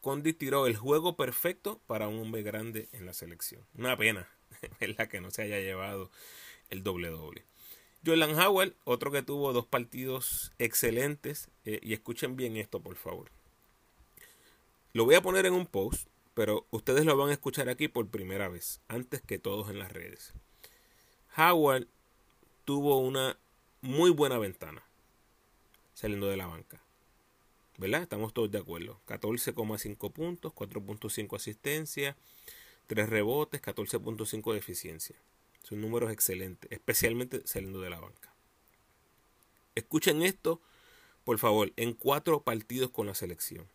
Condi tiró el juego perfecto para un hombre grande en la selección. Una pena, la que no se haya llevado el doble doble. Jordan Howell, otro que tuvo dos partidos excelentes, eh, y escuchen bien esto por favor. Lo voy a poner en un post pero ustedes lo van a escuchar aquí por primera vez, antes que todos en las redes. Howard tuvo una muy buena ventana saliendo de la banca. ¿Verdad? Estamos todos de acuerdo. 14,5 puntos, 4.5 asistencia, 3 rebotes, 14.5 de eficiencia. Son números excelentes, especialmente saliendo de la banca. Escuchen esto, por favor, en cuatro partidos con la selección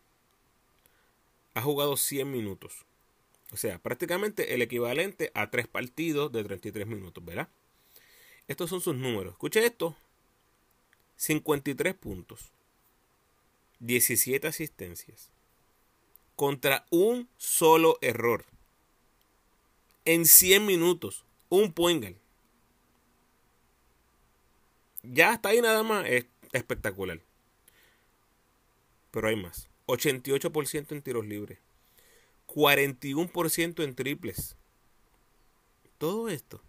ha jugado 100 minutos. O sea, prácticamente el equivalente a tres partidos de 33 minutos, ¿verdad? Estos son sus números. Escuche esto. 53 puntos. 17 asistencias. Contra un solo error. En 100 minutos. Un point Ya está ahí nada más. Es espectacular. Pero hay más. 88% en tiros libres, 41% en triples. Todo esto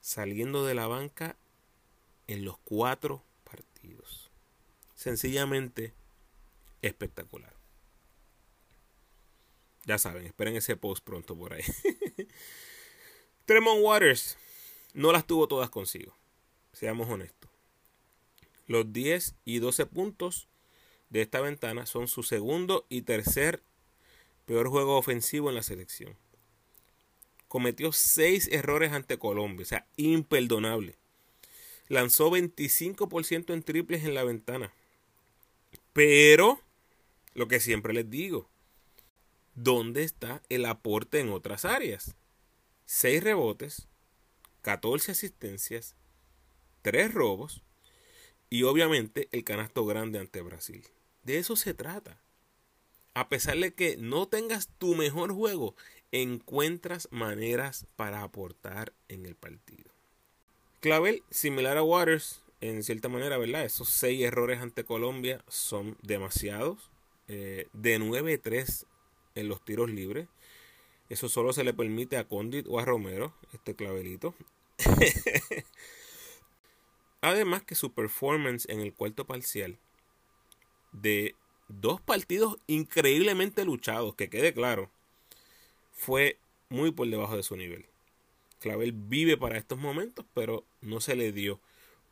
saliendo de la banca en los cuatro partidos. Sencillamente espectacular. Ya saben, esperen ese post pronto por ahí. Tremont Waters no las tuvo todas consigo. Seamos honestos. Los 10 y 12 puntos de esta ventana son su segundo y tercer peor juego ofensivo en la selección. Cometió seis errores ante Colombia, o sea, imperdonable. Lanzó 25% en triples en la ventana. Pero, lo que siempre les digo, ¿dónde está el aporte en otras áreas? 6 rebotes, 14 asistencias, 3 robos y obviamente el canasto grande ante Brasil. De eso se trata. A pesar de que no tengas tu mejor juego, encuentras maneras para aportar en el partido. Clavel, similar a Waters, en cierta manera, ¿verdad? Esos seis errores ante Colombia son demasiados. Eh, de 9-3 en los tiros libres. Eso solo se le permite a Condit o a Romero, este clavelito. Además que su performance en el cuarto parcial de dos partidos increíblemente luchados, que quede claro, fue muy por debajo de su nivel. Clavel vive para estos momentos, pero no se le dio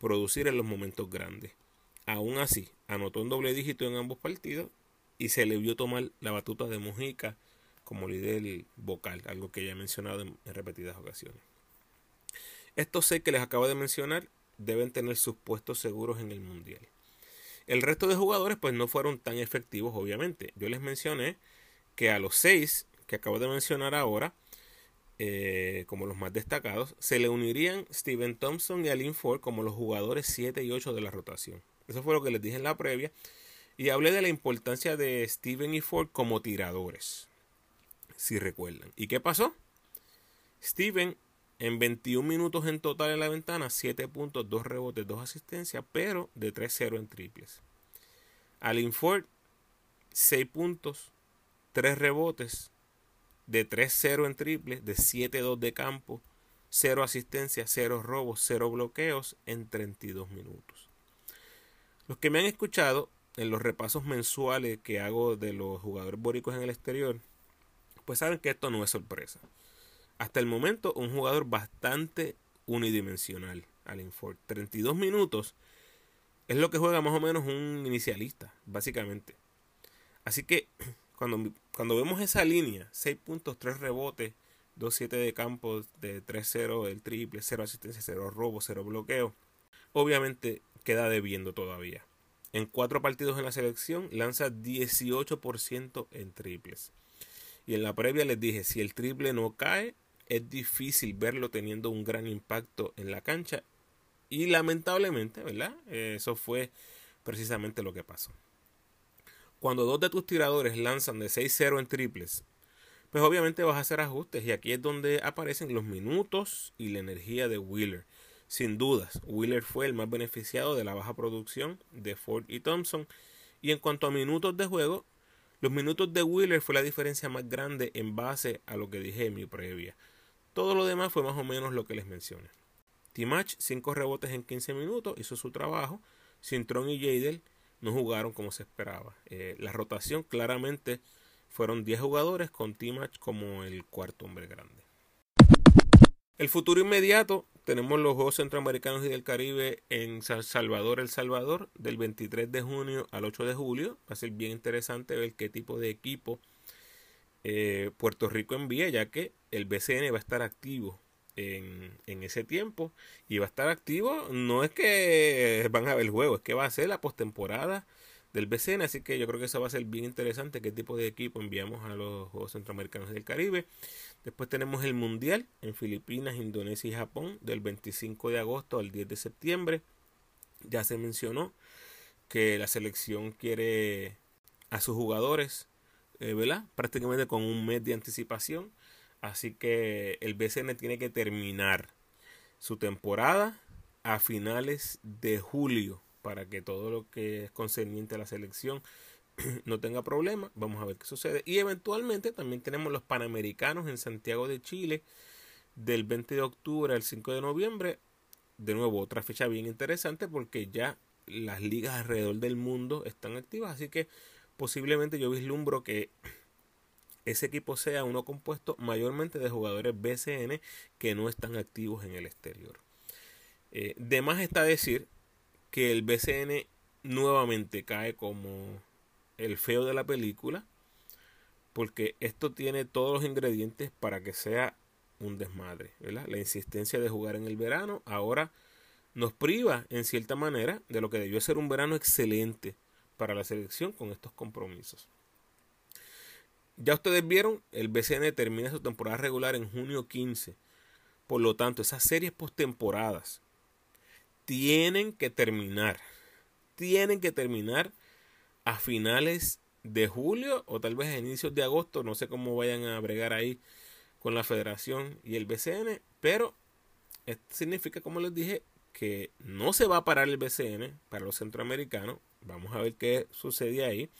producir en los momentos grandes. Aún así, anotó un doble dígito en ambos partidos y se le vio tomar la batuta de Mujica como líder vocal, algo que ya he mencionado en, repetidas ocasiones. Estos seis que les acabo de mencionar deben tener sus puestos seguros en el Mundial. El resto de jugadores pues no fueron tan efectivos obviamente. Yo les mencioné que a los seis que acabo de mencionar ahora, eh, como los más destacados, se le unirían Steven Thompson y Alin Ford como los jugadores 7 y 8 de la rotación. Eso fue lo que les dije en la previa. Y hablé de la importancia de Steven y Ford como tiradores, si recuerdan. ¿Y qué pasó? Steven en 21 minutos en total en la ventana, 7 puntos, 2 rebotes, 2 asistencias, pero de 3-0 en triples. Alin Ford, 6 puntos, 3 rebotes, de 3-0 en triples, de 7-2 de campo, 0 asistencias, 0 robos, 0 bloqueos en 32 minutos. Los que me han escuchado en los repasos mensuales que hago de los jugadores bóricos en el exterior, pues saben que esto no es sorpresa. Hasta el momento, un jugador bastante unidimensional, Allen Ford. 32 minutos es lo que juega más o menos un inicialista, básicamente. Así que cuando, cuando vemos esa línea, 6 puntos, 3 rebotes, 2-7 de campo, de 3-0 el triple, 0 asistencia, 0 robo, 0 bloqueo, obviamente queda debiendo todavía. En cuatro partidos en la selección lanza 18% en triples. Y en la previa les dije, si el triple no cae, es difícil verlo teniendo un gran impacto en la cancha. Y lamentablemente, ¿verdad? Eso fue precisamente lo que pasó. Cuando dos de tus tiradores lanzan de 6-0 en triples, pues obviamente vas a hacer ajustes. Y aquí es donde aparecen los minutos y la energía de Wheeler. Sin dudas, Wheeler fue el más beneficiado de la baja producción de Ford y Thompson. Y en cuanto a minutos de juego, los minutos de Wheeler fue la diferencia más grande en base a lo que dije en mi previa. Todo lo demás fue más o menos lo que les mencioné. Timach, 5 rebotes en 15 minutos, hizo su trabajo. Sintron y Jadel no jugaron como se esperaba. Eh, la rotación claramente fueron 10 jugadores con Timach como el cuarto hombre grande. El futuro inmediato tenemos los Juegos Centroamericanos y del Caribe en San Salvador, El Salvador, del 23 de junio al 8 de julio. Va a ser bien interesante ver qué tipo de equipo eh, Puerto Rico envía, ya que el BCN va a estar activo en, en, ese tiempo. Y va a estar activo, no es que van a ver el juego, es que va a ser la postemporada del BCN. Así que yo creo que eso va a ser bien interesante, qué tipo de equipo enviamos a los Juegos Centroamericanos del Caribe. Después tenemos el Mundial en Filipinas, Indonesia y Japón del 25 de agosto al 10 de septiembre. Ya se mencionó que la selección quiere a sus jugadores, eh, ¿verdad? Prácticamente con un mes de anticipación. Así que el BCN tiene que terminar su temporada a finales de julio para que todo lo que es concerniente a la selección no tenga problema. Vamos a ver qué sucede. Y eventualmente también tenemos los Panamericanos en Santiago de Chile del 20 de octubre al 5 de noviembre. De nuevo, otra fecha bien interesante porque ya las ligas alrededor del mundo están activas. Así que posiblemente yo vislumbro que ese equipo sea uno compuesto mayormente de jugadores BCN que no están activos en el exterior. Eh, de más está decir que el BCN nuevamente cae como el feo de la película, porque esto tiene todos los ingredientes para que sea un desmadre, La insistencia de jugar en el verano ahora nos priva en cierta manera de lo que debió ser un verano excelente para la selección con estos compromisos. ya ustedes vieron, el BCN termina su temporada regular en junio 15. Por lo tanto, esas series postemporadas tienen que terminar. Tienen que terminar a finales de julio o tal vez a inicios de agosto. No sé cómo vayan a bregar ahí con la federación y el BCN. Pero esto significa, como les dije, que no se va a parar el BCN para los centroamericanos. Vamos a ver qué sucede ahí.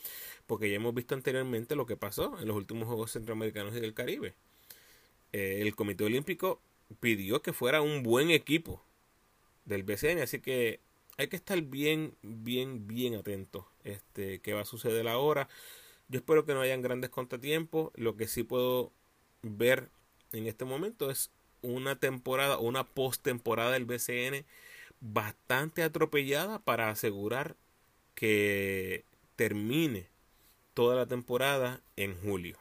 Porque ya hemos visto anteriormente lo que pasó en los últimos Juegos Centroamericanos y del Caribe. Eh, el Comité Olímpico pidió que fuera un buen equipo del BCN. Así que hay que estar bien, bien, bien atentos. Este, qué va a suceder ahora. Yo espero que no hayan grandes contratiempos. Lo que sí puedo ver en este momento es una temporada o una postemporada del BCN bastante atropellada para asegurar que termine toda la temporada en julio.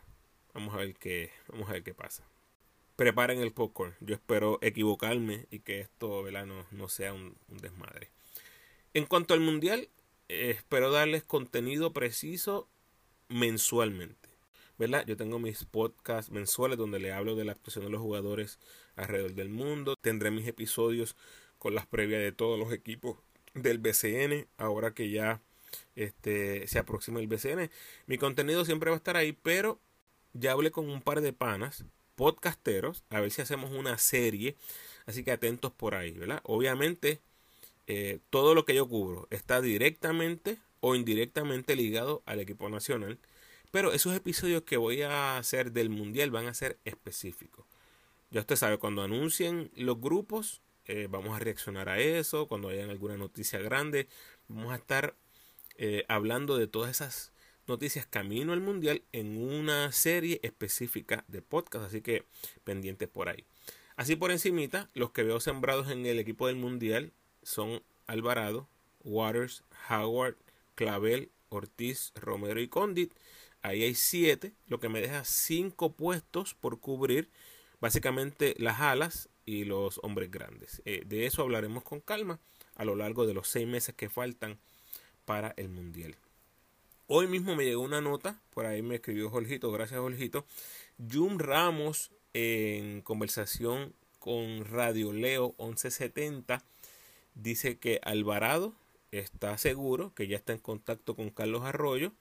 Vamos a ver qué, vamos a ver qué pasa. Preparen el popcorn. Yo espero equivocarme y que esto No, sea un, desmadre. En cuanto al mundial, eh, espero darles contenido preciso mensualmente. ¿verdad? Yo tengo mis podcasts mensuales donde le hablo de la actuación de los jugadores alrededor del mundo. Tendré mis episodios con las previas de todos los equipos del BCN. Ahora que ya este, se aproxima el BCN. Mi contenido siempre va a estar ahí, pero ya hablé con un par de panas, podcasteros, a ver si hacemos una serie. Así que atentos por ahí, ¿verdad? Obviamente, eh, todo lo que yo cubro está directamente o indirectamente ligado al equipo nacional. Pero esos episodios que voy a hacer del mundial van a ser específicos. Ya usted sabe, cuando anuncien los grupos, eh, vamos a reaccionar a eso. Cuando hayan alguna noticia grande, vamos a estar eh, hablando de todas esas noticias camino al mundial en una serie específica de podcast. Así que pendientes por ahí. Así por encimita, los que veo sembrados en el equipo del mundial son Alvarado, Waters, Howard, Clavel, Ortiz, Romero y Condit. Ahí hay siete, lo que me deja cinco puestos por cubrir, básicamente las alas y los hombres grandes. Eh, de eso hablaremos con calma a lo largo de los seis meses que faltan para el mundial. Hoy mismo me llegó una nota, por ahí me escribió Jorgito, gracias Jorgito. Jum Ramos en conversación con Radio Leo 1170 dice que Alvarado está seguro, que ya está en contacto con Carlos Arroyo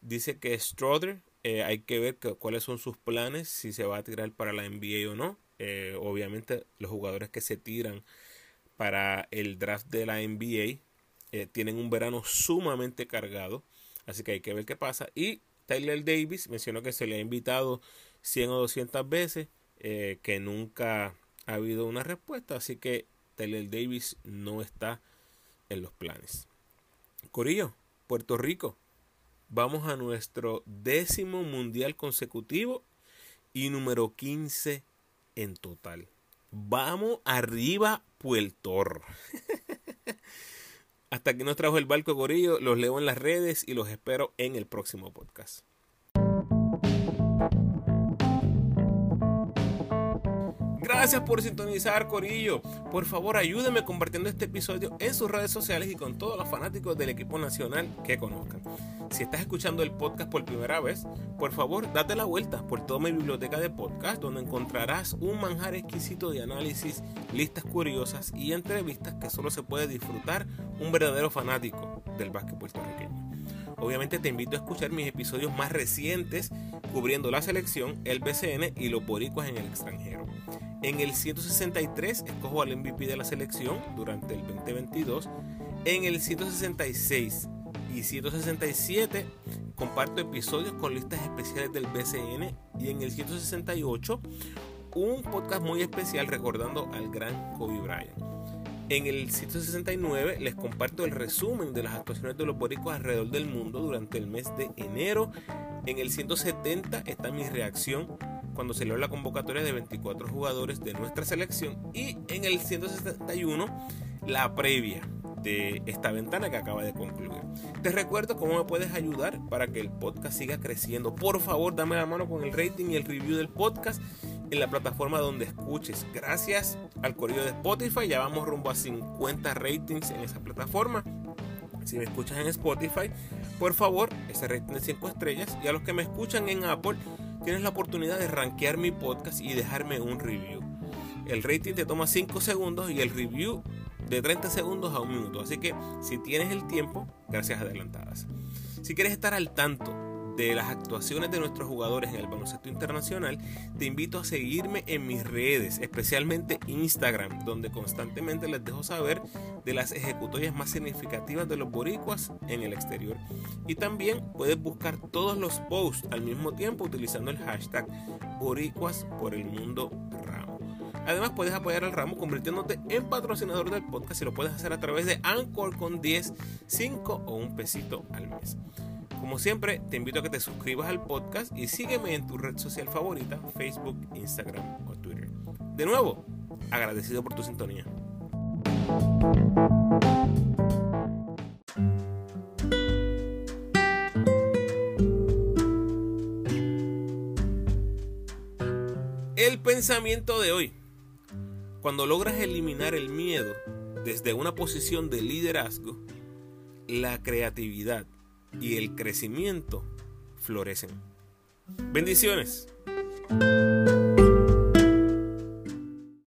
Dice que Stroder eh, hay que ver cuáles son sus planes, si se va a tirar para la NBA o no. Eh, obviamente los jugadores que se tiran para el draft de la NBA eh, tienen un verano sumamente cargado, así que hay que ver qué pasa. Y Tyler Davis mencionó que se le ha invitado 100 o 200 veces, que nunca ha habido una respuesta, así que Tyler Davis no está en los planes. Corillo, Puerto Rico, Vamos a nuestro décimo mundial consecutivo y número 15 en total. Vamos arriba, Puerto. Hasta aquí nos trajo el barco Gorillo. Los leo en las redes y los espero en el próximo podcast. Gracias por sintonizar, Corillo. Por favor, ayúdenme compartiendo este episodio en sus redes sociales y con todos los fanáticos del equipo nacional que conozcan. Si estás escuchando el podcast por primera vez, por favor, date la vuelta por toda mi biblioteca de podcast, donde encontrarás un manjar exquisito de análisis, listas curiosas y entrevistas que solo se puede disfrutar un verdadero fanático del básquet puertorriqueño. Obviamente te invito a escuchar mis episodios más recientes cubriendo la selección, el BCN y los boricuas en el extranjero. En el 163 escojo al MVP de la selección durante el 2022. En el 166 y 167 comparto episodios con listas especiales del BCN. Y en el 168 un podcast muy especial recordando al gran Kobe Bryant. En el 169 les comparto el resumen de las actuaciones de los boricuas alrededor del mundo durante el mes de enero. En el 170 está mi reacción cuando se leo la convocatoria de 24 jugadores de nuestra selección. Y en el 171 la previa de esta ventana que acaba de concluir. Te recuerdo cómo me puedes ayudar para que el podcast siga creciendo. Por favor, dame la mano con el rating y el review del podcast en la plataforma donde escuches. Gracias al correo de Spotify, ya vamos rumbo a 50 ratings en esa plataforma. Si me escuchas en Spotify, por favor, ese rating de 5 estrellas. Y a los que me escuchan en Apple, tienes la oportunidad de rankear mi podcast y dejarme un review. El rating te toma 5 segundos y el review de 30 segundos a un minuto. Así que si tienes el tiempo, gracias adelantadas. Si quieres estar al tanto de las actuaciones de nuestros jugadores en el baloncesto internacional, te invito a seguirme en mis redes, especialmente Instagram, donde constantemente les dejo saber de las ejecutorias más significativas de los boricuas en el exterior. Y también puedes buscar todos los posts al mismo tiempo utilizando el hashtag boricuas por el mundo ramo. Además puedes apoyar al ramo convirtiéndote en patrocinador del podcast y lo puedes hacer a través de Anchor con 10, 5 o un pesito al mes. Como siempre, te invito a que te suscribas al podcast y sígueme en tu red social favorita, Facebook, Instagram o Twitter. De nuevo, agradecido por tu sintonía. El pensamiento de hoy. Cuando logras eliminar el miedo desde una posición de liderazgo, la creatividad y el crecimiento florecen. Bendiciones.